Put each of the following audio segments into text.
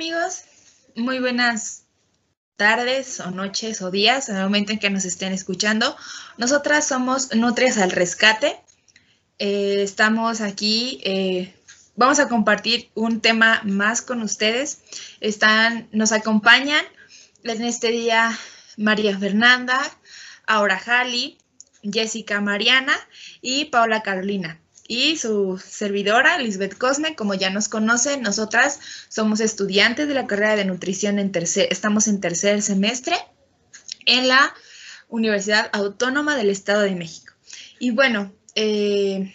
amigos? Muy buenas tardes o noches o días en el momento en que nos estén escuchando. Nosotras somos Nutrias al Rescate. Eh, estamos aquí, eh, vamos a compartir un tema más con ustedes. Están, nos acompañan en este día María Fernanda, Aura Jali, Jessica Mariana y Paula Carolina y su servidora, Lisbeth Cosme, como ya nos conocen, nosotras somos estudiantes de la carrera de nutrición en tercer, estamos en tercer semestre en la Universidad Autónoma del Estado de México. Y bueno, eh,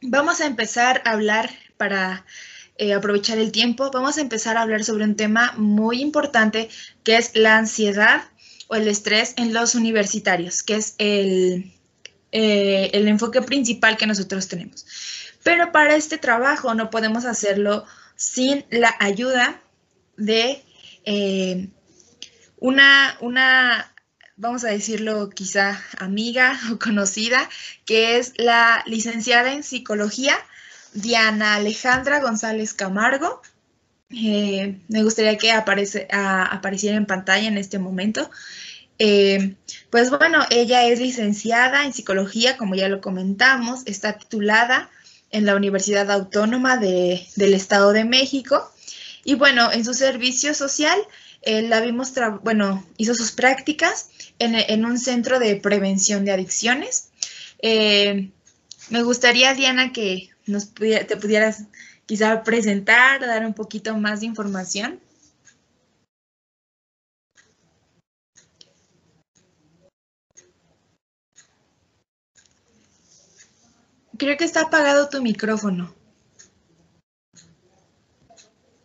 vamos a empezar a hablar para eh, aprovechar el tiempo, vamos a empezar a hablar sobre un tema muy importante que es la ansiedad o el estrés en los universitarios, que es el eh, el enfoque principal que nosotros tenemos. Pero para este trabajo no podemos hacerlo sin la ayuda de eh, una, una, vamos a decirlo quizá amiga o conocida, que es la licenciada en psicología, Diana Alejandra González Camargo. Eh, me gustaría que apareciera en pantalla en este momento. Eh, pues bueno, ella es licenciada en psicología, como ya lo comentamos, está titulada en la Universidad Autónoma del Estado de México. Y bueno, en su servicio social, eh, la vimos, bueno, hizo sus prácticas en, un centro de prevención de adicciones. Eh, me gustaría, Diana, que nos te pudieras quizá presentar, dar un poquito más de información. Creo que está apagado tu micrófono.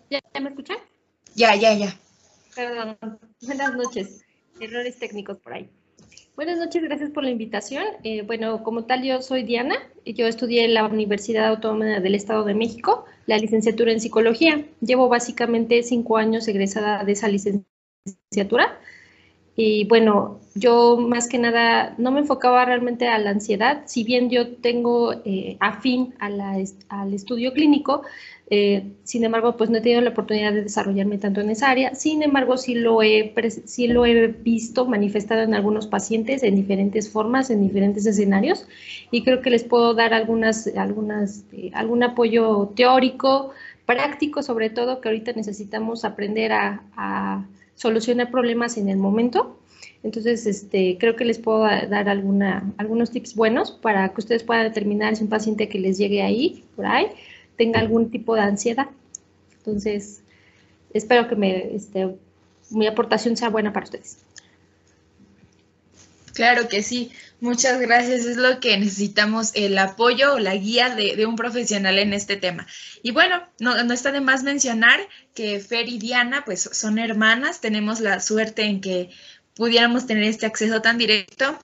¿Ya me escuchan? Ya, ya, ya. Perdón. Buenas noches. Errores técnicos por ahí. Buenas noches, gracias por la invitación. Eh, bueno, como tal, yo soy Diana. Yo estudié en la Universidad Autónoma del Estado de México, la licenciatura en psicología. Llevo básicamente cinco años egresada de esa licenciatura. Y bueno, yo más que nada no me enfocaba realmente a la ansiedad, si bien yo tengo eh, afín al estudio clínico, eh, sin embargo, pues no he tenido la oportunidad de desarrollarme tanto en esa área, sin embargo, sí lo he, sí lo he visto manifestado en algunos pacientes en diferentes formas, en diferentes escenarios, y creo que les puedo dar algunas, algunas, eh, algún apoyo teórico, práctico sobre todo, que ahorita necesitamos aprender a solucionar problemas en el momento. Entonces, este, creo que les puedo dar alguna, algunos tips buenos para que ustedes puedan determinar si un paciente que les llegue ahí, por ahí, tenga algún tipo de ansiedad. Entonces, espero que me, este, mi aportación sea buena para ustedes. Claro que sí, muchas gracias. Es lo que necesitamos, el apoyo o la guía de, un profesional en este tema. Y bueno, no, está de más mencionar que Fer y Diana pues son hermanas, tenemos la suerte en que pudiéramos tener este acceso tan directo.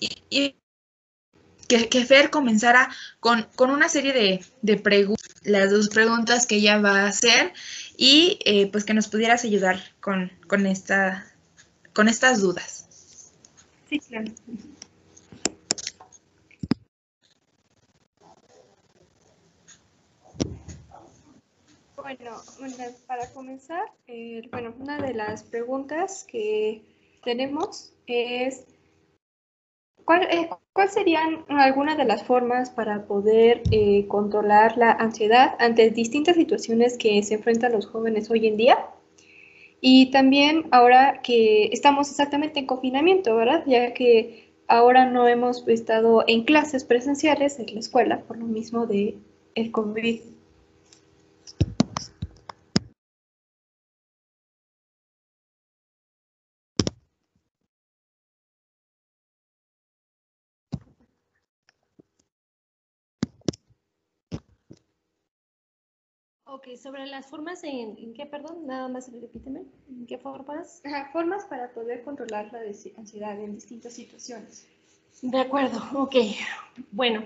Y, que, Fer comenzara con, una serie de, preguntas, las dos preguntas que ella va a hacer y eh, pues que nos pudieras ayudar con, con, esta, con estas dudas. Sí, claro. Bueno, para comenzar, eh, bueno, una de las preguntas que tenemos es, ¿cuál, eh, serían algunas de las formas para poder eh, controlar la ansiedad ante distintas situaciones que se enfrentan los jóvenes hoy en día? Y también ahora que estamos exactamente en confinamiento, ¿verdad? Ya que ahora no hemos estado en clases presenciales en la escuela por lo mismo de el COVID. Ok, sobre las formas, ¿en, qué, perdón? Nada más repíteme. ¿En qué formas? formas para poder controlar la ansiedad en distintas situaciones. De acuerdo, ok. Bueno,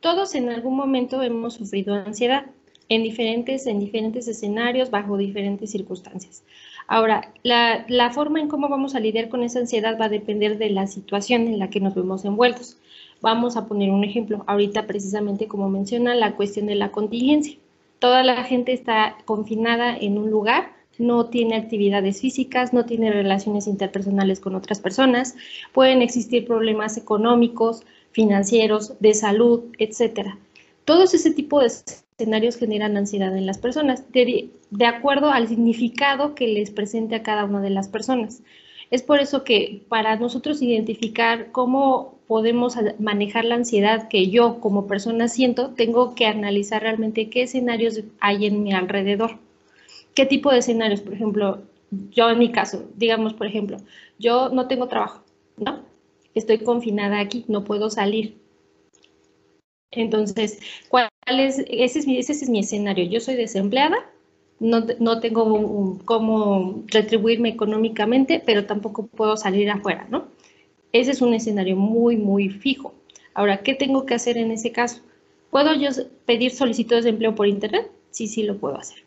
todos en algún momento hemos sufrido ansiedad en diferentes, en diferentes escenarios, bajo diferentes circunstancias. Ahora, la, la forma en cómo vamos a lidiar con esa ansiedad va a depender de la situación en la que nos vemos envueltos. Vamos a poner un ejemplo. Ahorita, precisamente, como menciona, la cuestión de la contingencia Toda la gente está confinada en un lugar, no tiene actividades físicas, no tiene relaciones interpersonales con otras personas, pueden existir problemas económicos, financieros, de salud, etcétera. Todos ese tipo de escenarios generan ansiedad en las personas, de, de, acuerdo al significado que les presente a cada una de las personas. Es por eso que para nosotros identificar cómo podemos manejar la ansiedad que yo como persona siento, tengo que analizar realmente qué escenarios hay en mi alrededor. ¿Qué tipo de escenarios? Por ejemplo, yo en mi caso, digamos, por ejemplo, yo no tengo trabajo, ¿no? Estoy confinada aquí, no puedo salir. Entonces, ¿cuál es? Ese es mi, ese es mi escenario. Yo soy desempleada, no, no tengo cómo retribuirme económicamente, pero tampoco puedo salir afuera, ¿no? Ese es un escenario muy, muy fijo. Ahora, ¿qué tengo que hacer en ese caso? ¿Puedo yo pedir solicitudes de empleo por internet? Sí, sí lo puedo hacer.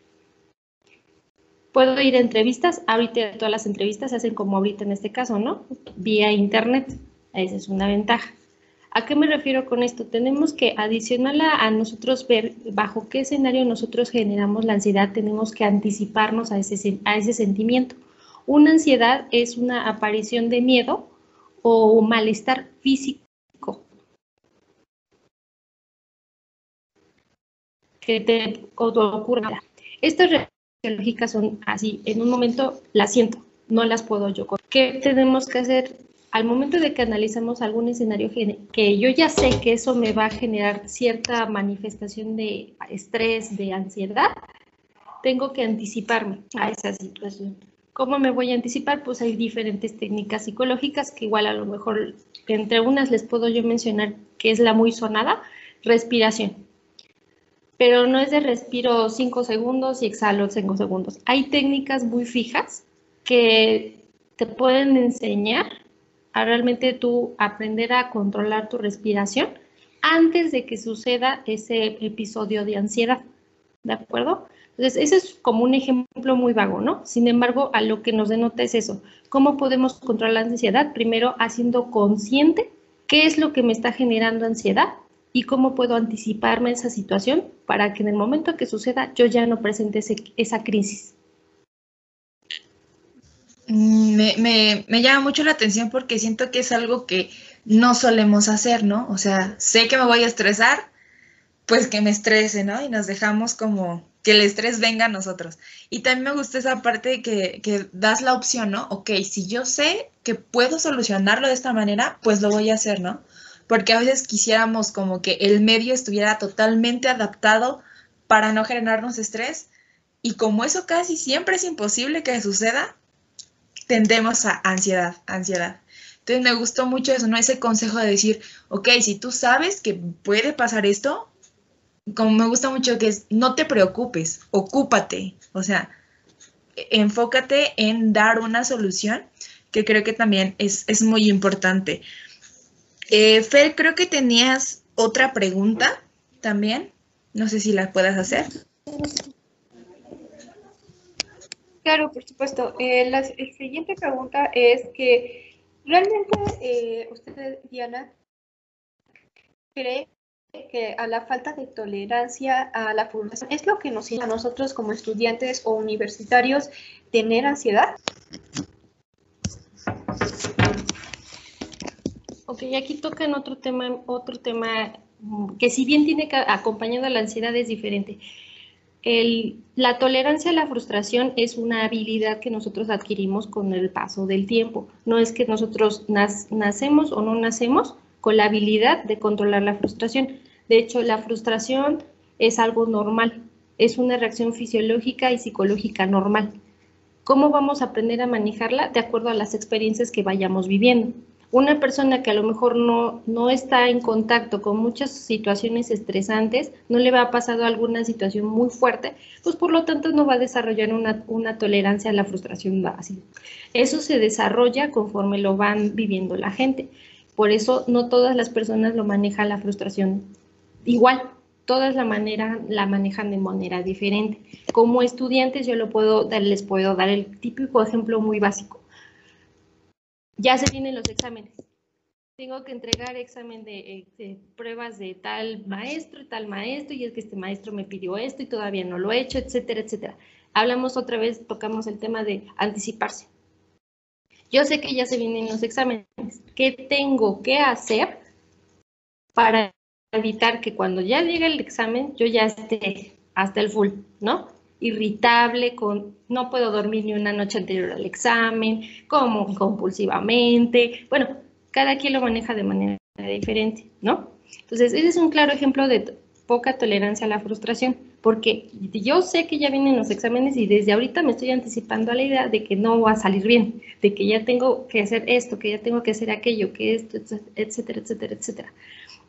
¿Puedo ir a entrevistas? Ahorita todas las entrevistas se hacen como ahorita en este caso, ¿no? Vía internet. Esa es una ventaja. ¿A qué me refiero con esto? Tenemos que adicional a, nosotros ver bajo qué escenario nosotros generamos la ansiedad, tenemos que anticiparnos a ese, a ese sentimiento. Una ansiedad es una aparición de miedo o malestar físico que te ocurra. Estas reacciones son así, en un momento las siento, no las puedo yo. ¿Qué tenemos que hacer? al momento de que analizamos algún escenario que yo ya sé que eso me va a generar cierta manifestación de estrés, de ansiedad, tengo que anticiparme a esa situación. ¿Cómo me voy a anticipar? Pues hay diferentes técnicas psicológicas que igual a lo mejor entre unas les puedo yo mencionar que es la muy sonada, respiración. Pero no es de respiro 5 segundos y exhalo 5 segundos. Hay técnicas muy fijas que te pueden enseñar a realmente tú aprender a controlar tu respiración antes de que suceda ese episodio de ansiedad. ¿De acuerdo? Entonces, ese es como un ejemplo muy vago, ¿no? Sin embargo, a lo que nos denota es eso. ¿Cómo podemos controlar la ansiedad? Primero, haciendo consciente qué es lo que me está generando ansiedad y cómo puedo anticiparme esa situación para que en el momento que suceda yo ya no presente esa crisis. Mm, me, me, llama mucho la atención porque siento que es algo que no solemos hacer, ¿no? O sea, sé que me voy a estresar, pues que me estrese, ¿no? Y nos dejamos como que el estrés venga a nosotros. Y también me gusta esa parte que, que das la opción, ¿no? Ok, si yo sé que puedo solucionarlo de esta manera, pues lo voy a hacer, ¿no? Porque a veces quisiéramos como que el medio estuviera totalmente adaptado para no generarnos estrés. Y como eso casi siempre es imposible que suceda, tendemos a ansiedad, ansiedad. Entonces me gustó mucho eso, ¿no? Ese consejo de decir, ok, si tú sabes que puede pasar esto, como me gusta mucho que es, no te preocupes, ocúpate, o sea, enfócate en dar una solución, que creo que también es, es muy importante. Eh, Fer, creo que tenías otra pregunta también, no sé si la puedas hacer. Claro, por supuesto. Eh, la siguiente pregunta es que realmente eh, usted, Diana, cree que a la falta de tolerancia a la frustración es lo que nos hace a nosotros como estudiantes o universitarios tener ansiedad. Ok, aquí tocan otro tema, otro tema mm, que si bien tiene que acompañado a la ansiedad es diferente la tolerancia a la frustración es una habilidad que nosotros adquirimos con el paso del tiempo. No es que nosotros nacemos o no nacemos con la habilidad de controlar la frustración. De hecho, la frustración es algo normal, es una reacción fisiológica y psicológica normal. ¿Cómo vamos a aprender a manejarla? De acuerdo a las experiencias que vayamos viviendo una persona que a lo mejor no, no está en contacto con muchas situaciones estresantes, no le va a pasar alguna situación muy fuerte, pues por lo tanto no va a desarrollar una, una tolerancia a la frustración básica. Eso se desarrolla conforme lo van viviendo la gente. Por eso no todas las personas lo manejan la frustración igual, todas la manera la manejan de manera diferente. Como estudiantes yo lo puedo les puedo dar el típico ejemplo muy básico ya se vienen los exámenes. tengo que entregar examen de, de, pruebas de tal maestro y tal maestro, y es que este maestro me pidió esto y todavía no lo he hecho, etcétera, etcétera. Hablamos otra vez, tocamos el tema de anticiparse. Yo sé que ya se vienen los exámenes. ¿Qué tengo que hacer para evitar que cuando ya llegue el examen yo ya esté hasta el full, ¿no? Irritable, con no puedo dormir ni una noche anterior al examen, como compulsivamente. Bueno, cada quien lo maneja de manera diferente, ¿no? Entonces, ese es un claro ejemplo de poca tolerancia a la frustración, porque yo sé que ya vienen los exámenes y desde ahorita me estoy anticipando a la idea de que no va a salir bien, de que ya tengo que hacer esto, que ya tengo que hacer aquello, que esto, etcétera, etcétera, etcétera.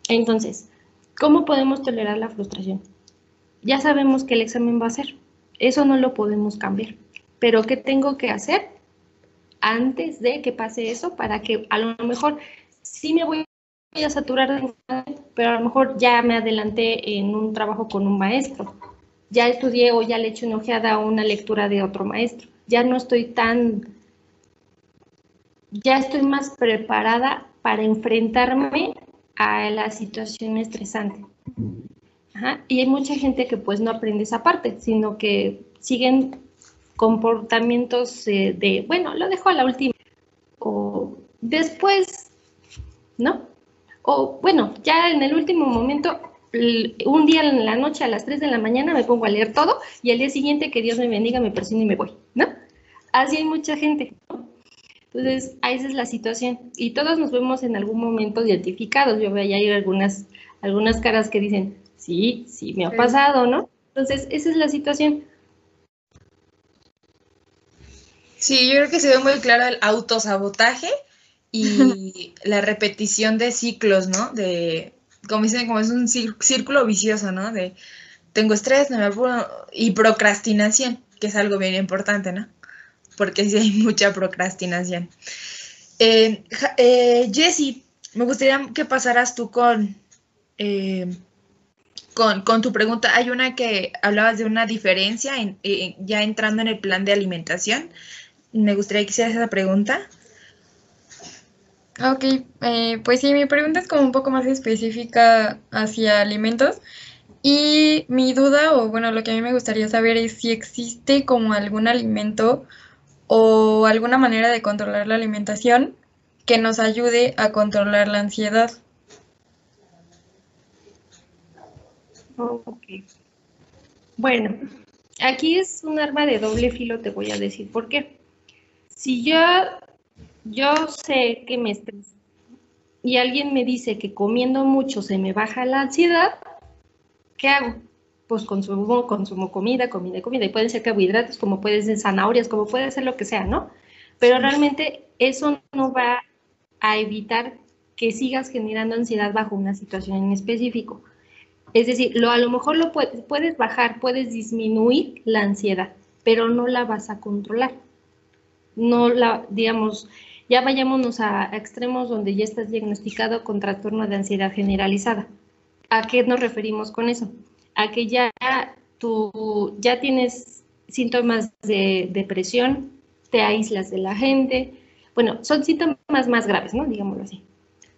Entonces, ¿cómo podemos tolerar la frustración? Ya sabemos que el examen va a ser, eso no lo podemos cambiar, pero ¿qué tengo que hacer? antes de que pase eso para que a lo mejor sí me voy a saturar, pero a lo mejor ya me adelanté en un trabajo con un maestro, ya estudié o ya le eché una ojeada a una lectura de otro maestro, ya no estoy tan, ya estoy más preparada para enfrentarme a la situación estresante. Y hay mucha gente que pues no aprende esa parte, sino que siguen comportamientos eh, de, bueno, lo dejo a la última, o después, ¿no? O bueno, ya en el último momento, un día en la noche a las 3 de la mañana me pongo a leer todo y al día siguiente que Dios me bendiga, me presiono y me voy, ¿no? Así hay mucha gente, Entonces, esa es la situación. Y todos nos vemos en algún momento identificados. Yo veo ahí algunas, algunas caras que dicen, sí, sí, me ha pasado, ¿no? Entonces, esa es la situación. Sí, yo creo que se ve muy claro el autosabotaje y la repetición de ciclos, ¿no? De, como dicen, como es un círculo vicioso, ¿no? De tengo estrés, no me apuro, y procrastinación, que es algo bien importante, ¿no? Porque sí hay mucha procrastinación. Eh, eh, Jessie, me gustaría que pasaras tú con, eh, con, con, tu pregunta. Hay una que hablabas de una diferencia en, ya entrando en el plan de alimentación me gustaría que hicieras esa pregunta. Ok, eh, pues sí, mi pregunta es como un poco más específica hacia alimentos. Y mi duda, o bueno, lo que a mí me gustaría saber es si existe como algún alimento o alguna manera de controlar la alimentación que nos ayude a controlar la ansiedad. Ok. Bueno, aquí es un arma de doble filo, te voy a decir por qué. Si yo, yo sé que me estreso y alguien me dice que comiendo mucho se me baja la ansiedad, ¿qué hago? Pues consumo, consumo comida, comida, comida. Y pueden ser carbohidratos, como pueden ser zanahorias, como puede ser lo que sea, ¿no? Pero realmente eso no va a evitar que sigas generando ansiedad bajo una situación en específico. Es decir, lo, a lo mejor lo puedes, puedes bajar, puedes disminuir la ansiedad, pero no la vas a controlar no la, digamos, ya vayámonos a, extremos donde ya estás diagnosticado con trastorno de ansiedad generalizada. ¿A qué nos referimos con eso? A que ya tú ya tienes síntomas de depresión, te aíslas de la gente. Bueno, son síntomas más graves, ¿no? Digámoslo así.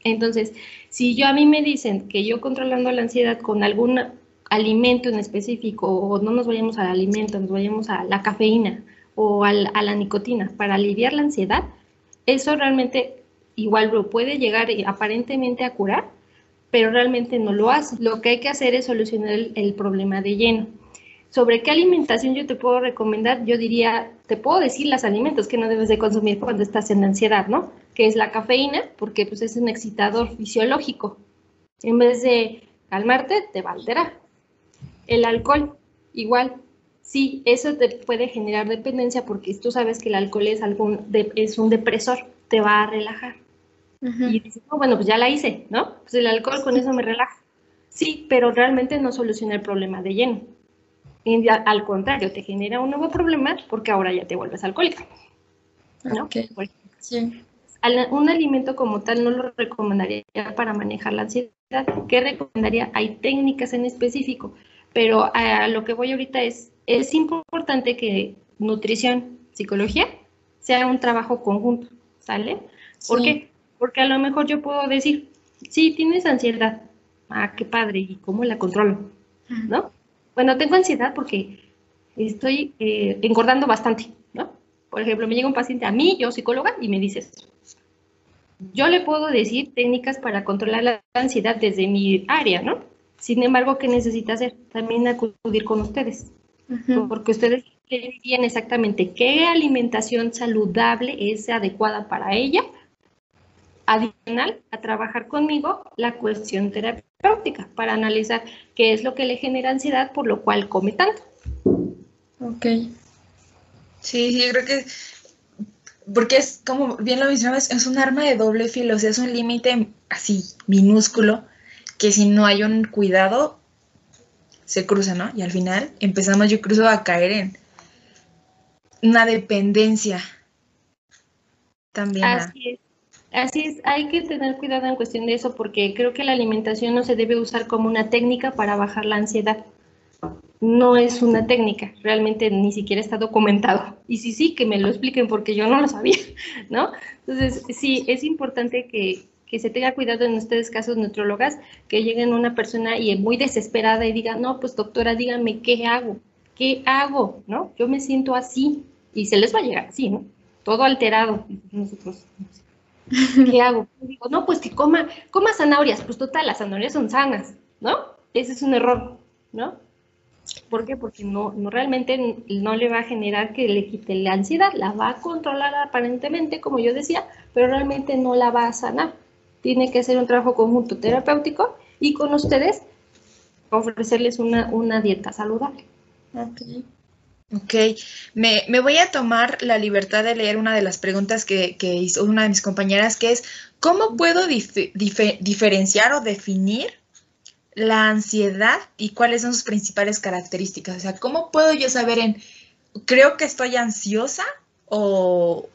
Entonces, si yo a mí me dicen que yo controlando la ansiedad con algún alimento en específico, o no nos vayamos al alimento, nos vayamos a la cafeína, o a la nicotina para aliviar la ansiedad, eso realmente igual lo puede llegar aparentemente a curar, pero realmente no lo hace. Lo que hay que hacer es solucionar el, problema de lleno. ¿Sobre qué alimentación yo te puedo recomendar? Yo diría, te puedo decir los alimentos que no debes de consumir cuando estás en ansiedad, ¿no? Que es la cafeína, porque pues es un excitador fisiológico. En vez de calmarte, te va a. El alcohol, igual, sí, eso te puede generar dependencia porque tú sabes que el alcohol es, algún es un depresor, te va a relajar. Y dices, bueno, pues ya la hice, ¿no? Pues el alcohol con eso me relaja. Sí, pero realmente no soluciona el problema de lleno. al contrario, te genera un nuevo problema porque ahora ya te vuelves alcohólica. ¿no? Sí. un alimento como tal no lo recomendaría para manejar la ansiedad. ¿Qué recomendaría? Hay técnicas en específico, pero a lo que voy ahorita es es importante que nutrición, psicología, sea un trabajo conjunto, ¿sale? ¿Por qué? Porque a lo mejor yo puedo decir, sí, tienes ansiedad. Ah, qué padre, ¿y cómo la controlo? ¿No? Bueno, tengo ansiedad porque estoy eh, engordando bastante, ¿no? Por ejemplo, me llega un paciente a mí, yo psicóloga, y me dice eso. Yo le puedo decir técnicas para controlar la ansiedad desde mi área, ¿no? Sin embargo, ¿qué necesita hacer? También acudir con ustedes. Porque ustedes dirían exactamente qué alimentación saludable es adecuada para ella. Adicional a trabajar conmigo la cuestión terapéutica para analizar qué es lo que le genera ansiedad, por lo cual come tanto. Ok. Sí, sí, yo creo que porque es como bien lo mencionabas, es un arma de doble filo, o sea, es un límite así minúsculo que si no hay un cuidado se cruza, ¿no? Y al final empezamos yo creo a caer en una dependencia también. Así es. Así es, hay que tener cuidado en cuestión de eso porque creo que la alimentación no se debe usar como una técnica para bajar la ansiedad no es una técnica, realmente ni siquiera está documentado. Y sí, sí, que me lo expliquen porque yo no lo sabía, ¿no? Entonces, sí, es importante que, se tenga cuidado en ustedes casos nutrólogas, que lleguen una persona y es muy desesperada y diga, no, pues doctora, dígame, ¿qué hago? ¿Qué hago? ¿No? Yo me siento así y se les va a llegar así, ¿no? Todo alterado. Nosotros, ¿qué hago? Digo, no, pues que coma, coma zanahorias, pues total, las zanahorias son sanas, ¿no? Ese es un error, ¿no? ¿Por qué? Porque no, no realmente no le va a generar que le quite la ansiedad, la va a controlar aparentemente, como yo decía, pero realmente no la va a sanar. Tiene que hacer un trabajo conjunto terapéutico y con ustedes ofrecerles una, una dieta saludable. Ok. Ok, me, voy a tomar la libertad de leer una de las preguntas que, hizo una de mis compañeras, que es, ¿cómo puedo diferenciar o definir la ansiedad y cuáles son sus principales características. O sea, ¿cómo puedo yo saber en, creo que estoy ansiosa o,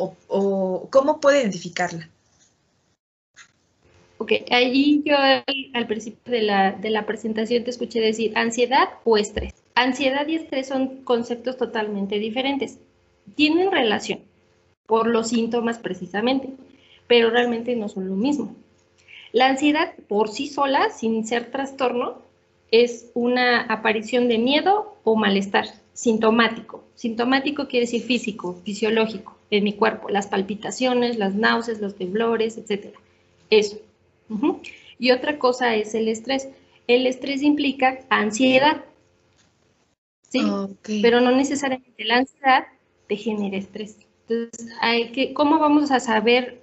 cómo puedo identificarla? Ok, ahí yo al, principio de la, de la presentación te escuché decir ansiedad o estrés. Ansiedad y estrés son conceptos totalmente diferentes. Tienen relación por los síntomas precisamente, pero realmente no son lo mismo. La ansiedad por sí sola, sin ser trastorno, es una aparición de miedo o malestar sintomático. Sintomático quiere decir físico, fisiológico, en mi cuerpo, las palpitaciones, las náuseas, los temblores, etc. Eso. Y otra cosa es el estrés. El estrés implica ansiedad. ¿Sí? Pero no necesariamente la ansiedad te genera estrés. Entonces, hay que, ¿cómo vamos a saber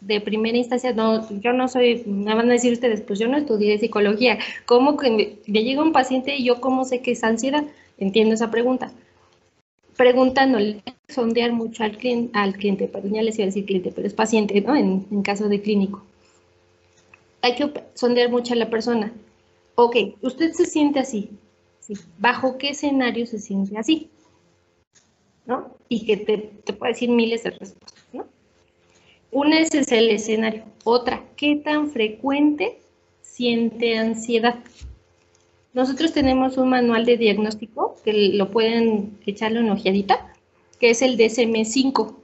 de primera instancia, no, yo no soy, me van a decir ustedes, pues yo no estudié psicología, ¿cómo que me, llega un paciente y yo cómo sé que es ansiedad? Entiendo esa pregunta. Preguntándole, sondear mucho al cliente, al cliente, perdón, ya les iba a decir cliente, pero es paciente, ¿no? En, en caso de clínico. Hay que sondear mucho a la persona. Ok, usted se siente así. ¿Bajo qué escenario se siente así? ¿No? Y que te, te puede decir miles de respuestas. Una es el escenario. Otra, ¿qué tan frecuente siente ansiedad? Nosotros tenemos un manual de diagnóstico que lo pueden echarle una ojeadita, que es el DSM-5,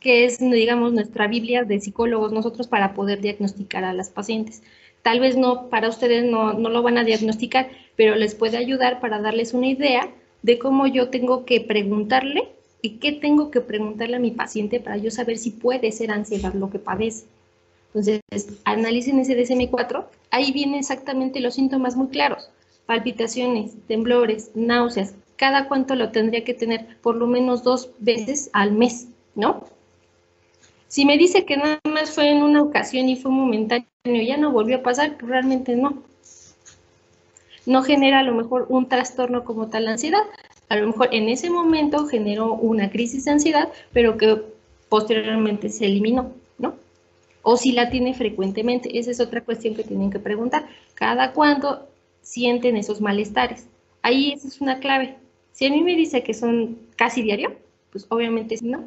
que es, digamos, nuestra Biblia de psicólogos nosotros para poder diagnosticar a las pacientes. Tal vez no, para ustedes no, no lo van a diagnosticar, pero les puede ayudar para darles una idea de cómo yo tengo que preguntarle ¿Y qué tengo que preguntarle a mi paciente para yo saber si puede ser ansiedad lo que padece? Entonces, analicen ese DSM-4, ahí vienen exactamente los síntomas muy claros. Palpitaciones, temblores, náuseas, cada cuánto lo tendría que tener por lo menos dos veces al mes, ¿no? Si me dice que nada más fue en una ocasión y fue momentáneo, ya no volvió a pasar, pues realmente no. No genera a lo mejor un trastorno como tal ansiedad, a lo mejor en ese momento generó una crisis de ansiedad, pero que posteriormente se eliminó, ¿no? O si la tiene frecuentemente, esa es otra cuestión que tienen que preguntar. ¿Cada cuándo sienten esos malestares? Ahí esa es una clave. Si a mí me dice que son casi diario, pues obviamente no.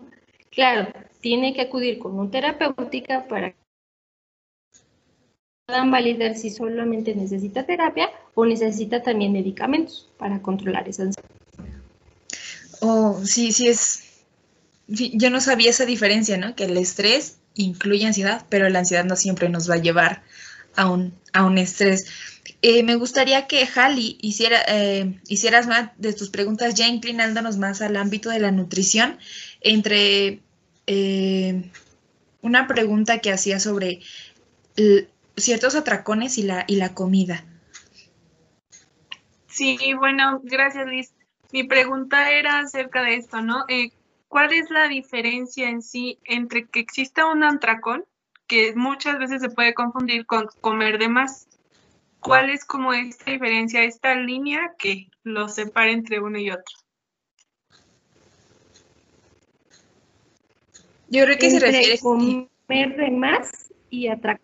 Claro, tiene que acudir con un terapéutica para que puedan validar si solamente necesita terapia o necesita también medicamentos para controlar esa ansiedad. Oh, sí, sí es. yo no sabía esa diferencia, ¿no? Que el estrés incluye ansiedad, pero la ansiedad no siempre nos va a llevar a un, a un estrés. Eh, me gustaría que Hali hiciera, eh, hicieras más de tus preguntas ya inclinándonos más al ámbito de la nutrición, entre eh, una pregunta que hacía sobre ciertos atracones y la, y la comida. Sí, bueno, gracias Liz. Mi pregunta era acerca de esto, ¿no? ¿Cuál es la diferencia en sí entre que exista un atracón, que muchas veces se puede confundir con comer de más? ¿Cuál es como esta diferencia, esta línea que lo separa entre uno y otro? Yo creo que se refiere a comer de más y atracar.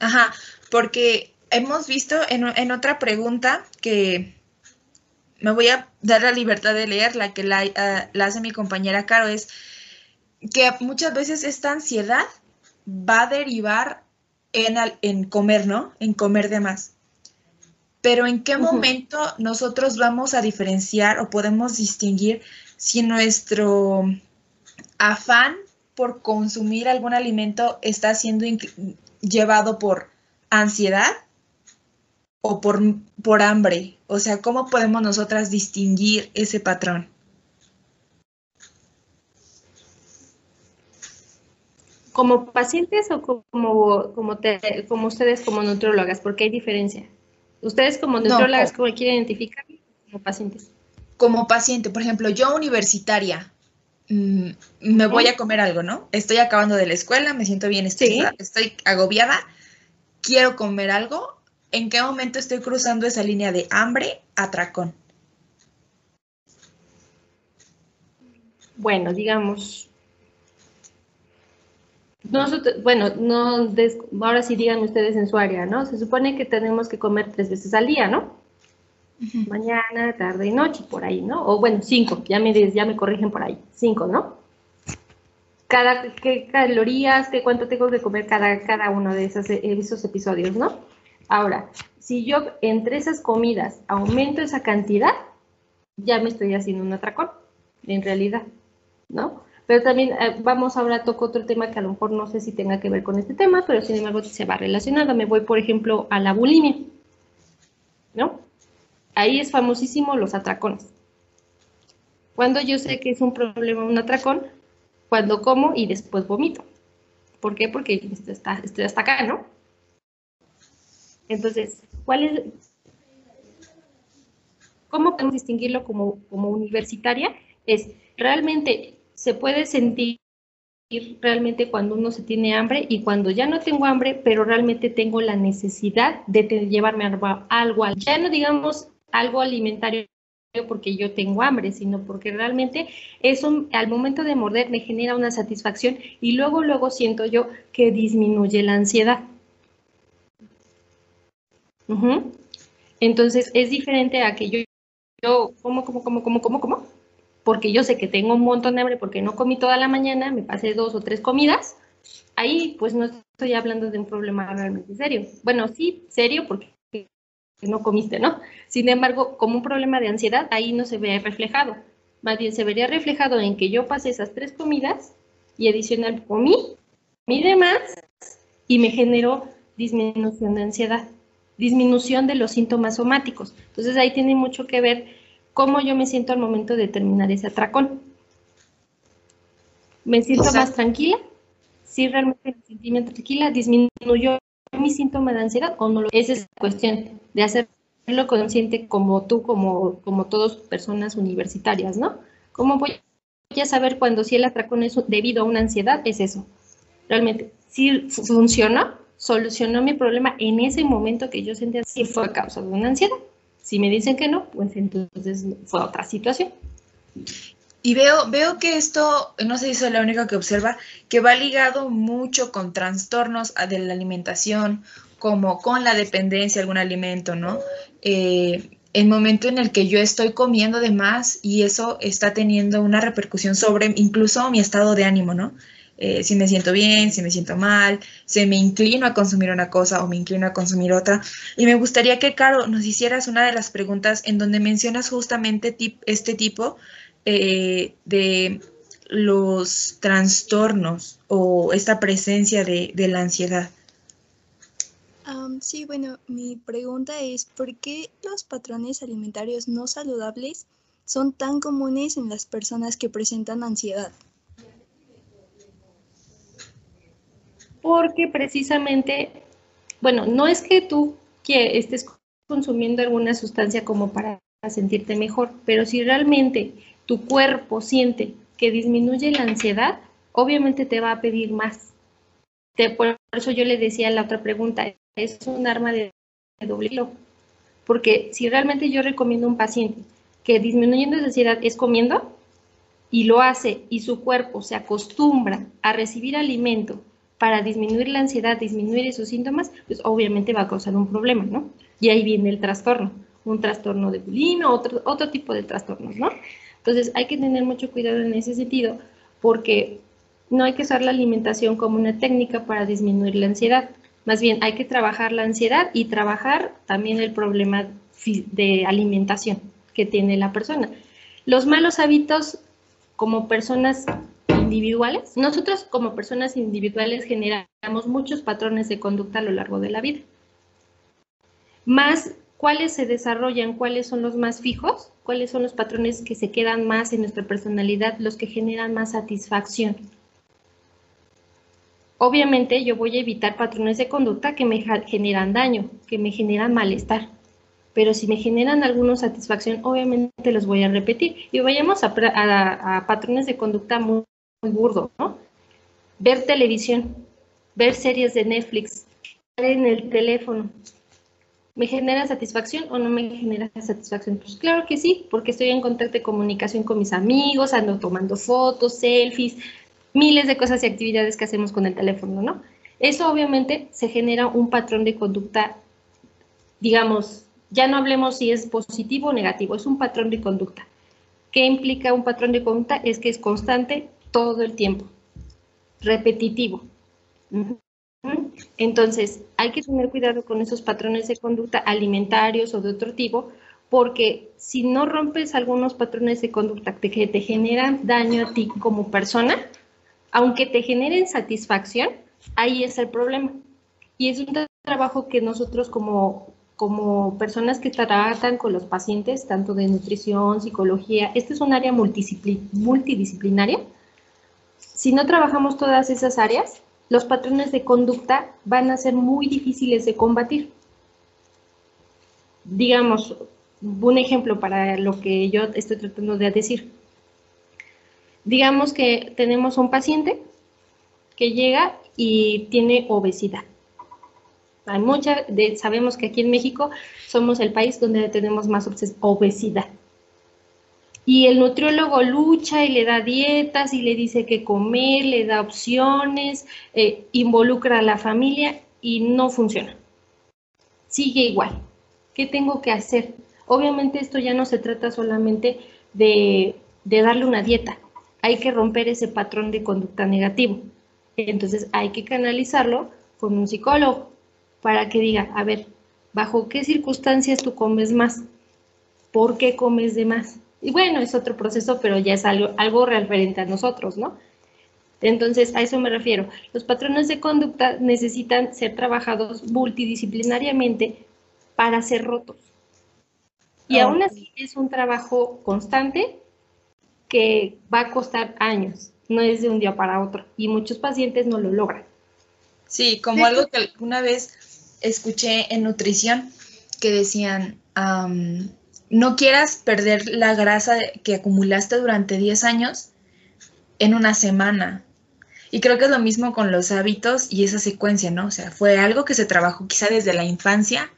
Ajá, porque hemos visto en, otra pregunta que me voy a dar la libertad de leer, la que la, ah, la hace mi compañera Caro, es que muchas veces esta ansiedad va a derivar en, en comer, ¿no? En comer de más. Pero ¿en qué momento nosotros vamos a diferenciar o podemos distinguir si nuestro afán por consumir algún alimento está siendo llevado por ansiedad o por, por hambre? O sea, ¿cómo podemos nosotras distinguir ese patrón? ¿Como pacientes o como, como, como ustedes como nutrólogas? Porque hay diferencia. Ustedes como nutriólogas, ¿cómo quieren identificar como pacientes? Como paciente, por ejemplo, yo universitaria, me voy a comer algo, ¿no? Estoy acabando de la escuela, me siento bien estoy agobiada, quiero comer algo. ¿En qué momento estoy cruzando esa línea de hambre a tracón? Bueno, digamos, nosotros, bueno, no ahora sí digan ustedes en su área, ¿no? Se supone que tenemos que comer tres veces al día, ¿no? Mañana, tarde y noche, por ahí, ¿no? O bueno, cinco, ya me, ya me corrigen por ahí, cinco, ¿no? Cada, qué calorías, qué cuánto tengo que comer cada, cada uno de esos, esos episodios, ¿no? Ahora, si yo entre esas comidas aumento esa cantidad, ya me estoy haciendo un atracón, en realidad, ¿no? Pero también eh, vamos ahora a tocar otro tema que a lo mejor no sé si tenga que ver con este tema, pero sin embargo se va relacionado. Me voy, por ejemplo, a la bulimia, ¿no? Ahí es famosísimo los atracones. Cuando yo sé que es un problema un atracón, cuando como y después vomito. ¿Por qué? Porque estoy hasta acá, ¿no? Entonces, ¿cuál es, ¿cómo podemos distinguirlo como, como universitaria? Es realmente se puede sentir realmente cuando uno se tiene hambre y cuando ya no tengo hambre, pero realmente tengo la necesidad de llevarme algo, algo, ya no digamos algo alimentario porque yo tengo hambre, sino porque realmente eso al momento de morder me genera una satisfacción y luego, luego siento yo que disminuye la ansiedad. Entonces es diferente a que yo, yo como, como, como, como, como, como, porque yo sé que tengo un montón de hambre porque no comí toda la mañana, me pasé dos o tres comidas, ahí pues no estoy hablando de un problema realmente serio. Bueno, sí, serio porque no comiste, ¿no? Sin embargo, como un problema de ansiedad, ahí no se ve reflejado. Más bien se vería reflejado en que yo pasé esas tres comidas y adicional comí, comí de más y me generó disminución de ansiedad, disminución de los síntomas somáticos. Entonces ahí tiene mucho que ver cómo yo me siento al momento de terminar ese atracón. ¿Me siento más tranquila? Si realmente me sentí más tranquila, disminuyó mi síntoma de ansiedad o no lo Esa es la cuestión de hacerlo consciente como tú, como, como todas personas universitarias, ¿no? ¿Cómo voy a saber cuando si el atracón es debido a una ansiedad? Es eso. Realmente, si funcionó, solucionó mi problema en ese momento que yo sentía si fue a causa de una ansiedad. Si me dicen que no, pues entonces fue otra situación. Y veo, veo que esto, no sé si soy la única que observa, que va ligado mucho con trastornos de la alimentación, como con la dependencia de algún alimento, ¿no? Eh, el momento en el que yo estoy comiendo de más y eso está teniendo una repercusión sobre incluso mi estado de ánimo, ¿no? Eh, si me siento bien, si me siento mal, si me inclino a consumir una cosa o me inclino a consumir otra. Y me gustaría que, Caro, nos hicieras una de las preguntas en donde mencionas justamente este tipo eh, de los trastornos o esta presencia de, la ansiedad? sí, bueno, mi pregunta es, ¿por qué los patrones alimentarios no saludables son tan comunes en las personas que presentan ansiedad? Porque precisamente, bueno, no es que tú que estés consumiendo alguna sustancia como para sentirte mejor, pero si realmente tu cuerpo siente que disminuye la ansiedad, obviamente te va a pedir más. por eso yo le decía la otra pregunta, es un arma de doble hilo. Porque si realmente yo recomiendo a un paciente que disminuyendo la ansiedad es comiendo y lo hace y su cuerpo se acostumbra a recibir alimento para disminuir la ansiedad, disminuir esos síntomas, pues obviamente va a causar un problema, ¿no? Y ahí viene el trastorno, un trastorno de bullying o otro, otro tipo de trastornos, ¿no? Entonces hay que tener mucho cuidado en ese sentido porque no hay que usar la alimentación como una técnica para disminuir la ansiedad. Más bien hay que trabajar la ansiedad y trabajar también el problema de alimentación que tiene la persona. Los malos hábitos como personas individuales, nosotros como personas individuales generamos muchos patrones de conducta a lo largo de la vida. Más cuáles se desarrollan, cuáles son los más fijos, cuáles son los patrones que se quedan más en nuestra personalidad, los que generan más satisfacción. Obviamente yo voy a evitar patrones de conducta que me generan daño, que me generan malestar. Pero si me generan alguna satisfacción, obviamente los voy a repetir. Y vayamos a, patrones de conducta muy, muy burdo, ¿no? Ver televisión, ver series de Netflix, en el teléfono, ¿Me genera satisfacción o no me genera satisfacción? Pues claro que sí, porque estoy en contacto de comunicación con mis amigos, ando tomando fotos, selfies, miles de cosas y actividades que hacemos con el teléfono, ¿no? Eso obviamente se genera un patrón de conducta, digamos, ya no hablemos si es positivo o negativo, es un patrón de conducta. ¿Qué implica un patrón de conducta? Es que es constante todo el tiempo, repetitivo. Entonces, hay que tener cuidado con esos patrones de conducta alimentarios o de otro tipo, porque si no rompes algunos patrones de conducta que te generan daño a ti como persona, aunque te generen satisfacción, ahí es el problema. Y es un trabajo que nosotros como, como personas que trabajan con los pacientes, tanto de nutrición, psicología, este es un área multidisciplinaria. Si no trabajamos todas esas áreas, los patrones de conducta van a ser muy difíciles de combatir. Digamos, un ejemplo para lo que yo estoy tratando de decir. Digamos que tenemos un paciente que llega y tiene obesidad. Hay mucha, sabemos que aquí en México somos el país donde tenemos más obesidad. Y el nutriólogo lucha y le da dietas y le dice qué comer, le da opciones, eh, involucra a la familia y no funciona. Sigue igual. ¿Qué tengo que hacer? Obviamente esto ya no se trata solamente de, de darle una dieta. Hay que romper ese patrón de conducta negativo. Entonces hay que canalizarlo con un psicólogo para que diga, a ver, ¿bajo qué circunstancias tú comes más? ¿Por qué comes de más? Y bueno, es otro proceso, pero ya es algo, algo referente a nosotros, ¿no? Entonces, a eso me refiero. Los patrones de conducta necesitan ser trabajados multidisciplinariamente para ser rotos. Y aún así es un trabajo constante que va a costar años, no es de un día para otro. Y muchos pacientes no lo logran. Sí, como algo que alguna vez escuché en nutrición, que decían, no quieras perder la grasa que acumulaste durante 10 años en una semana. Y creo que es lo mismo con los hábitos y esa secuencia, ¿no? O sea, fue algo que se trabajó quizá desde la infancia,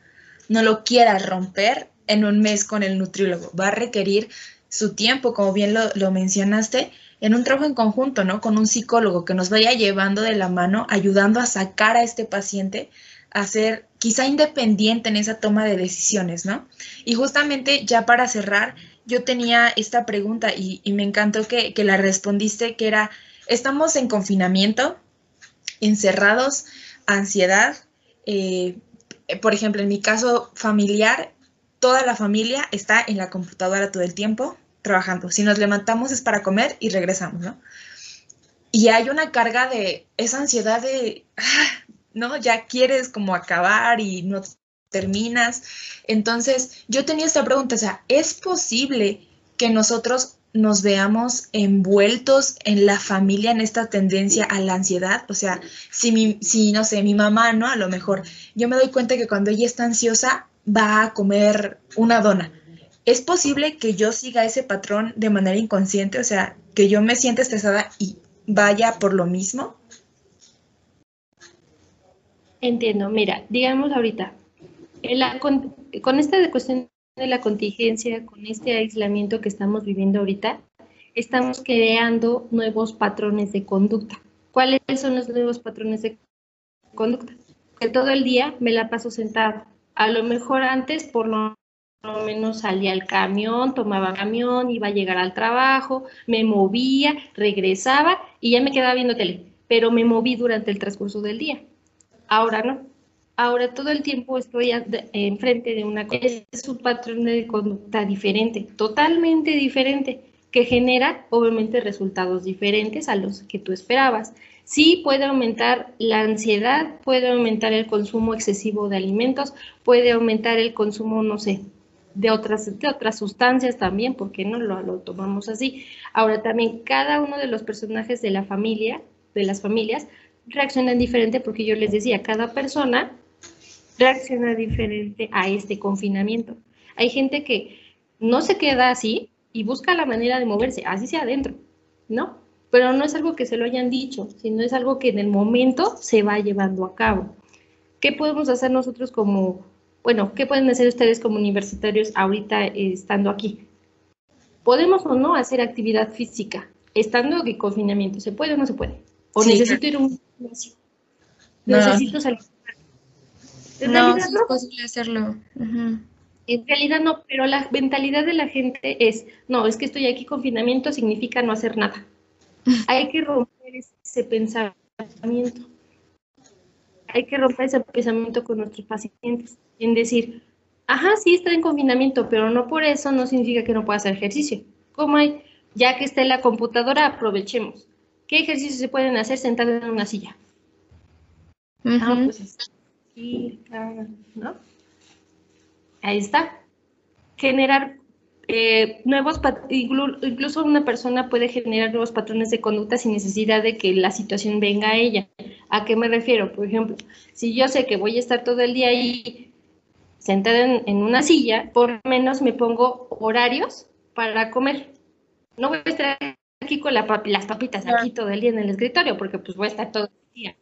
no lo quieras romper en un mes con el nutriólogo. Va a requerir su tiempo, como bien lo, lo mencionaste, en un trabajo en conjunto, ¿no? Con un psicólogo que nos vaya llevando de la mano, ayudando a sacar a este paciente a ser quizá independiente en esa toma de decisiones, ¿no? Y justamente ya para cerrar, yo tenía esta pregunta y, me encantó que, la respondiste, que era, estamos en confinamiento, encerrados, ansiedad, eh, por ejemplo, en mi caso familiar, toda la familia está en la computadora todo el tiempo, trabajando. Si nos levantamos es para comer y regresamos, ¿no? Y hay una carga de esa ansiedad de, ah, ¿no? Ya quieres como acabar y no terminas. Entonces, yo tenía esta pregunta, o sea, ¿es posible que nosotros nos veamos envueltos en la familia en esta tendencia a la ansiedad. O sea, si, mi, si no sé, mi mamá, ¿no? A lo mejor yo me doy cuenta que cuando ella está ansiosa va a comer una dona. ¿Es posible que yo siga ese patrón de manera inconsciente? O sea, que yo me sienta estresada y vaya por lo mismo. Entiendo, mira, digamos ahorita, con, con esta cuestión de la contingencia, con este aislamiento que estamos viviendo ahorita, estamos creando nuevos patrones de conducta. ¿Cuáles son los nuevos patrones de conducta? Que todo el día me la paso sentado. A lo mejor antes, por lo menos salía al camión, tomaba camión, iba a llegar al trabajo, me movía, regresaba y ya me quedaba viendo tele, pero me moví durante el transcurso del día. Ahora no. Ahora todo el tiempo estoy enfrente de una es un patrón de conducta diferente, totalmente diferente, que genera obviamente resultados diferentes a los que tú esperabas. Sí puede aumentar la ansiedad, puede aumentar el consumo excesivo de alimentos, puede aumentar el consumo, no sé, de otras, otras sustancias también, porque no lo, lo tomamos así. Ahora también cada uno de los personajes de la familia, de las familias, reaccionan diferente porque yo les decía, cada persona reacciona diferente a este confinamiento. Hay gente que no se queda así y busca la manera de moverse, así sea adentro, ¿no? Pero no es algo que se lo hayan dicho, sino es algo que en el momento se va llevando a cabo. ¿Qué podemos hacer nosotros como, bueno, qué pueden hacer ustedes como universitarios ahorita eh, estando aquí? ¿Podemos o no hacer actividad física estando en confinamiento? ¿Se puede o no se puede? ¿O necesito ir a un gimnasio? ¿Necesito salir en no, realidad, es posible hacerlo. En realidad no, pero la mentalidad de la gente es, no, es que estoy aquí confinamiento significa no hacer nada. Hay que romper ese pensamiento. Hay que romper ese pensamiento con nuestros pacientes. En decir, ajá, sí está en confinamiento, pero no por eso no significa que no pueda hacer ejercicio. ¿Cómo hay? Ya que está en la computadora, aprovechemos. ¿Qué ejercicios se pueden hacer sentados en una silla? Ah, pues ¿no? Ahí está. Generar eh, nuevos, incluso una persona puede generar nuevos patrones de conducta sin necesidad de que la situación venga a ella. ¿A qué me refiero? Por ejemplo, si yo sé que voy a estar todo el día ahí sentada en, una silla, por lo menos me pongo horarios para comer. No voy a estar aquí con las papitas aquí todo el día en el escritorio, porque pues voy a estar todo el día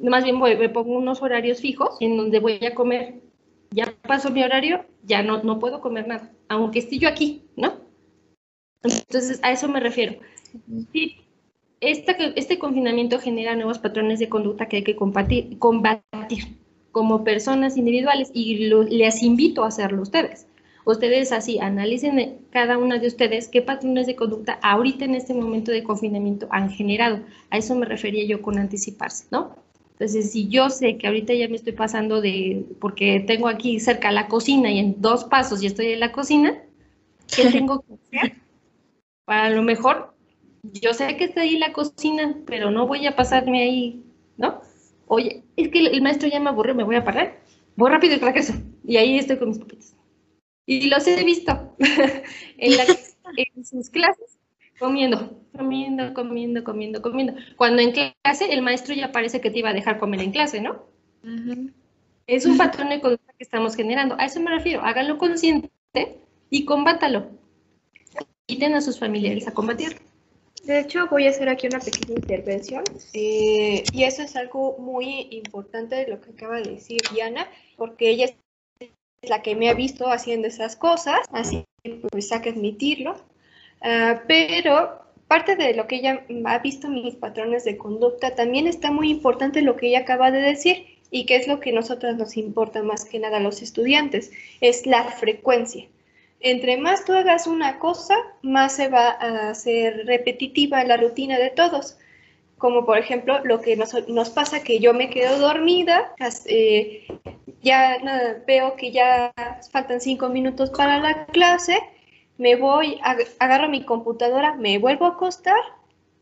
más bien voy, me pongo unos horarios fijos en donde voy a comer. Ya paso mi horario, ya no, no puedo comer nada, aunque esté yo aquí, ¿no? Entonces, a eso me refiero. Sí, este confinamiento genera nuevos patrones de conducta que hay que combatir, combatir como personas individuales y les invito a hacerlo ustedes. Ustedes así analicen cada una de ustedes qué patrones de conducta ahorita en este momento de confinamiento han generado. A eso me refería yo con anticiparse, ¿no? Entonces, si yo sé que ahorita ya me estoy pasando de, porque tengo aquí cerca la cocina y en dos pasos ya estoy en la cocina, ¿qué tengo que hacer? Para lo mejor, yo sé que está ahí la cocina, pero no voy a pasarme ahí, ¿no? Oye, es que el maestro ya me aburrió, me voy a parar. Voy rápido y regreso. Y ahí estoy con mis papitas. Y los he visto en, en sus clases comiendo, comiendo, comiendo, comiendo, comiendo. Cuando en clase el maestro ya parece que te iba a dejar comer en clase, ¿no? Es un patrón de conducta que estamos generando. A eso me refiero. Háganlo consciente y combátalo. Quiten a sus familiares a combatirlo. De hecho, voy a hacer aquí una pequeña intervención eh, y eso es algo muy importante de lo que acaba de decir Diana, porque ella la que me ha visto haciendo esas cosas, así pues hay que admitirlo. Ah, pero parte de lo que ella ha visto mis patrones de conducta, también está muy importante lo que ella acaba de decir y que es lo que a nosotros nos importa más que nada a los estudiantes, es la frecuencia. Entre más tú hagas una cosa, más se va a hacer repetitiva la rutina de todos. Como por ejemplo lo que nos, pasa que yo me quedo dormida, eh, ya veo que ya faltan cinco minutos para la clase me voy, agarro mi computadora, me vuelvo a acostar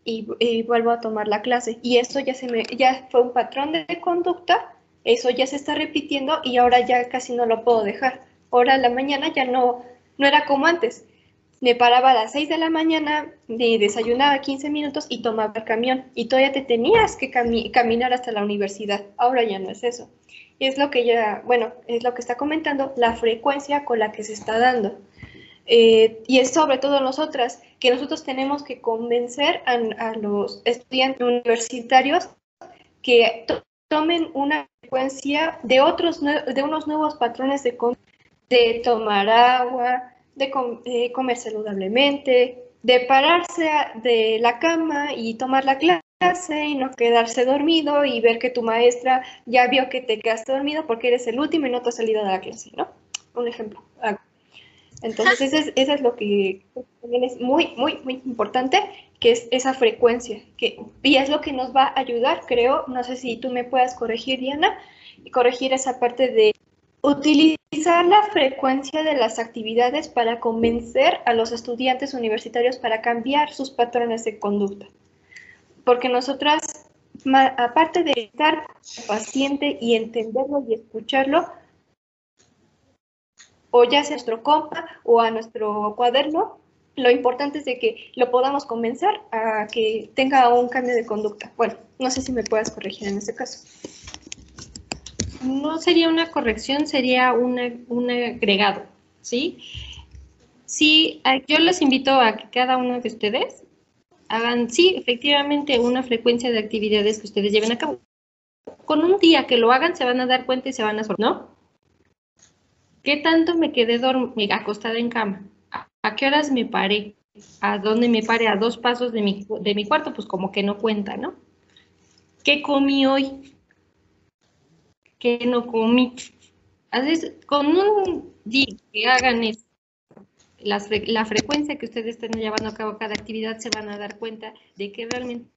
y, vuelvo a tomar la clase. Y eso ya, se me, ya fue un patrón de conducta, eso ya se está repitiendo y ahora ya casi no lo puedo dejar. Ahora en la mañana ya no, no era como antes. Me paraba a las 6 de la mañana, me desayunaba 15 minutos y tomaba el camión. Y todavía te tenías que caminar hasta la universidad. Ahora ya no es eso. Es lo que ya, bueno, es lo que está comentando, la frecuencia con la que se está dando. Eh, y es sobre todo nosotras, que nosotros tenemos que convencer a, los estudiantes universitarios que tomen una frecuencia de, otros, de unos nuevos patrones de, de tomar agua, de comer saludablemente, de pararse de la cama y tomar la clase y no quedarse dormido y ver que tu maestra ya vio que te quedaste dormido porque eres el último y no te has salido de la clase, ¿no? Un ejemplo. Entonces, eso es, es lo que también es muy, muy, muy importante, que es esa frecuencia, que, y es lo que nos va a ayudar, creo, no sé si tú me puedas corregir, Diana, y corregir esa parte de utilizar la frecuencia de las actividades para convencer a los estudiantes universitarios para cambiar sus patrones de conducta. Porque nosotras, aparte de estar paciente y entenderlo y escucharlo, o ya sea a nuestro compa o a nuestro cuaderno, lo importante es de que lo podamos convencer a que tenga un cambio de conducta. Bueno, no sé si me puedas corregir en este caso. No sería una corrección, sería un agregado, ¿sí? Sí, yo les invito a que cada uno de ustedes hagan, sí, efectivamente, una frecuencia de actividades que ustedes lleven a cabo. Con un día que lo hagan, se van a dar cuenta y se van a ¿no? ¿Qué tanto me quedé dormida, acostada en cama? ¿A qué horas me paré? ¿A dónde me paré? ¿A dos pasos de mi, de mi cuarto? Pues como que no cuenta, ¿no? ¿Qué comí hoy? ¿Qué no comí? Con un día que hagan eso, la frecuencia que ustedes estén llevando a cabo cada actividad, se van a dar cuenta de que realmente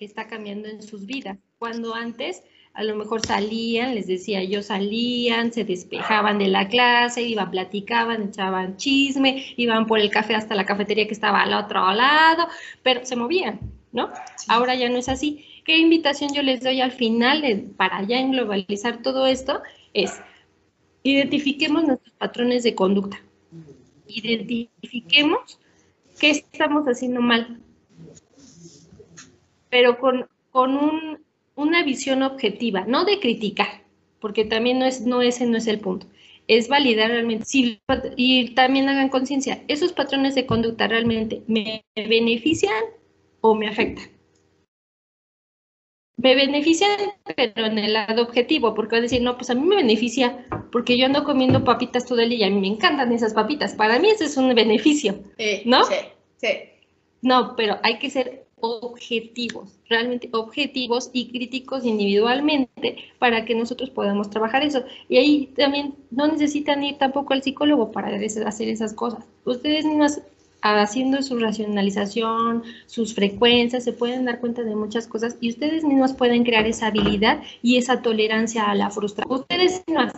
está cambiando en sus vidas. Cuando antes a lo mejor salían, les decía yo, salían, se despejaban de la clase, iban, platicaban, echaban chisme, iban por el café hasta la cafetería que estaba al otro lado, pero se movían, ¿no? Ahora ya no es así. ¿Qué invitación yo les doy al final para ya englobalizar todo esto? Es, identifiquemos nuestros patrones de conducta. Identifiquemos qué estamos haciendo mal. Pero con, con un una visión objetiva, no de criticar, porque también no es, no ese no es el punto. Es validar realmente, y también hagan conciencia, esos patrones de conducta realmente me benefician o me afectan. Me benefician, pero en el lado objetivo, porque va a decir, no, pues a mí me beneficia, porque yo ando comiendo papitas todo el día y a mí me encantan esas papitas. Para mí ese es un beneficio, ¿no? Sí, sí. No, pero hay que ser objetivos, realmente objetivos y críticos individualmente para que nosotros podamos trabajar eso. Y ahí también no necesitan ir tampoco al psicólogo para hacer esas cosas. Ustedes mismas haciendo su racionalización, sus frecuencias, se pueden dar cuenta de muchas cosas y ustedes mismos pueden crear esa habilidad y esa tolerancia a la frustración. Ustedes mismas,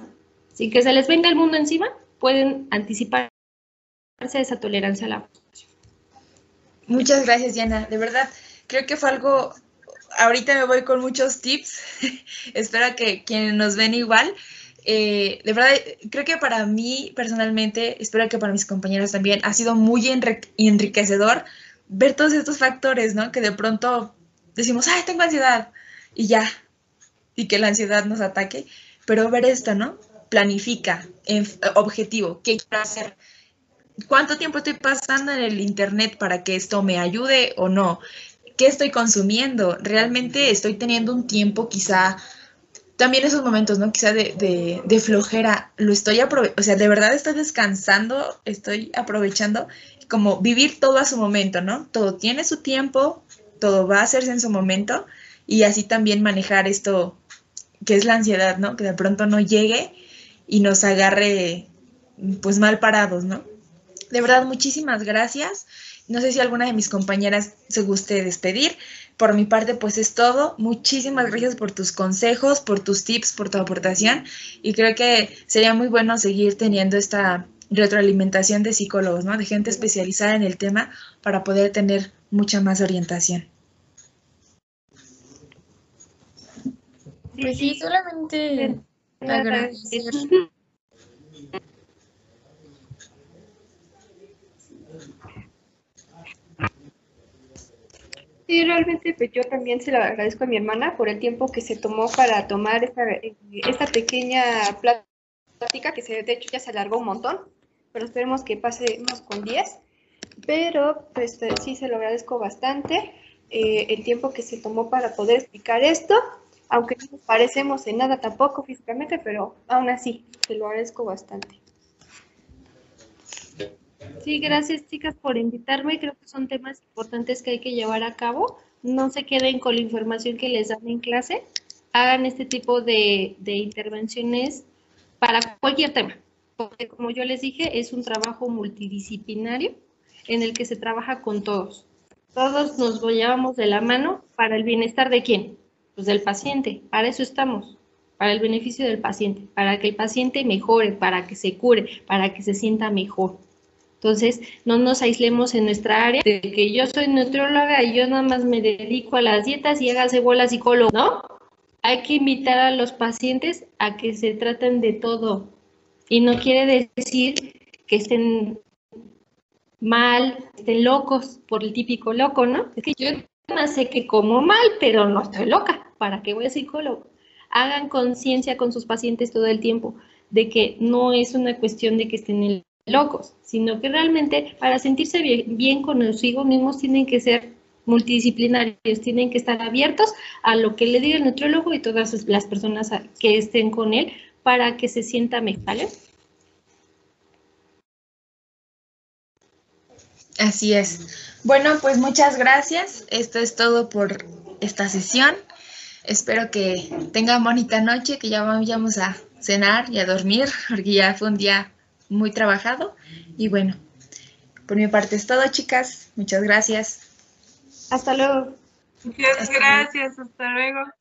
sin que se les venga el mundo encima, pueden anticiparse a esa tolerancia a la frustración. Muchas gracias, Diana. De verdad, creo que fue algo, ahorita me voy con muchos tips. Espero que quienes nos ven igual. Eh, de verdad, creo que para mí personalmente, espero que para mis compañeros también, ha sido muy enriquecedor ver todos estos factores, ¿no? Que de pronto decimos, ay, tengo ansiedad, y ya, y que la ansiedad nos ataque, pero ver esto, ¿no? Planifica, objetivo, ¿qué quiero hacer? cuánto tiempo estoy pasando en el Internet para que esto me ayude o no. ¿Qué estoy consumiendo? ¿Realmente estoy teniendo un tiempo quizá, también esos momentos, ¿no? Quizá de, de, flojera, lo estoy aprovechando, o sea, de verdad estoy descansando, estoy aprovechando como vivir todo a su momento, ¿no? Todo tiene su tiempo, todo va a hacerse en su momento y así también manejar esto que es la ansiedad, ¿no? Que de pronto no llegue y nos agarre pues mal parados, ¿no? De verdad, muchísimas gracias. No sé si alguna de mis compañeras se guste despedir. Por mi parte, pues es todo. Muchísimas gracias por tus consejos, por tus tips, por tu aportación. Y creo que sería muy bueno seguir teniendo esta retroalimentación de psicólogos, ¿no? De gente especializada en el tema para poder tener mucha más orientación. Pues sí, solamente agradecer. Sí, realmente pues yo también se lo agradezco a mi hermana por el tiempo que se tomó para tomar esta, eh, esta pequeña plática, que se, de hecho ya se alargó un montón, pero esperemos que pasemos con 10. Pero pues eh, sí se lo agradezco bastante eh, el tiempo que se tomó para poder explicar esto, aunque no nos parecemos en nada tampoco físicamente, pero aún así se lo agradezco bastante. Sí, gracias chicas por invitarme. Creo que son temas importantes que hay que llevar a cabo. No se queden con la información que les dan en clase. Hagan este tipo de, de intervenciones para cualquier tema. Porque como yo les dije, es un trabajo multidisciplinario en el que se trabaja con todos. Todos nos llevamos de la mano para el bienestar de quién? Pues del paciente. Para eso estamos para el beneficio del paciente, para que el paciente mejore, para que se cure, para que se sienta mejor. Entonces, no nos aislemos en nuestra área de que yo soy nutrióloga y yo nada más me dedico a las dietas y hágase bola psicólogo, ¿no? Hay que invitar a los pacientes a que se traten de todo. Y no quiere decir que estén mal, estén locos por el típico loco, ¿no? Es que yo no sé que como mal, pero no estoy loca. ¿Para qué voy a psicólogo? Hagan conciencia con sus pacientes todo el tiempo de que no es una cuestión de que estén en locos, sino que realmente para sentirse bien, bien consigo mismos tienen que ser multidisciplinarios, tienen que estar abiertos a lo que le diga el nutriólogo y todas las personas que estén con él para que se sienta mejor, Así es. Bueno, pues muchas gracias. Esto es todo por esta sesión. Espero que tengan bonita noche, que ya vayamos a cenar y a dormir, porque ya fue un día muy trabajado. Y bueno, por mi parte es todo, chicas. Muchas gracias. Hasta luego. Muchas gracias. Hasta luego.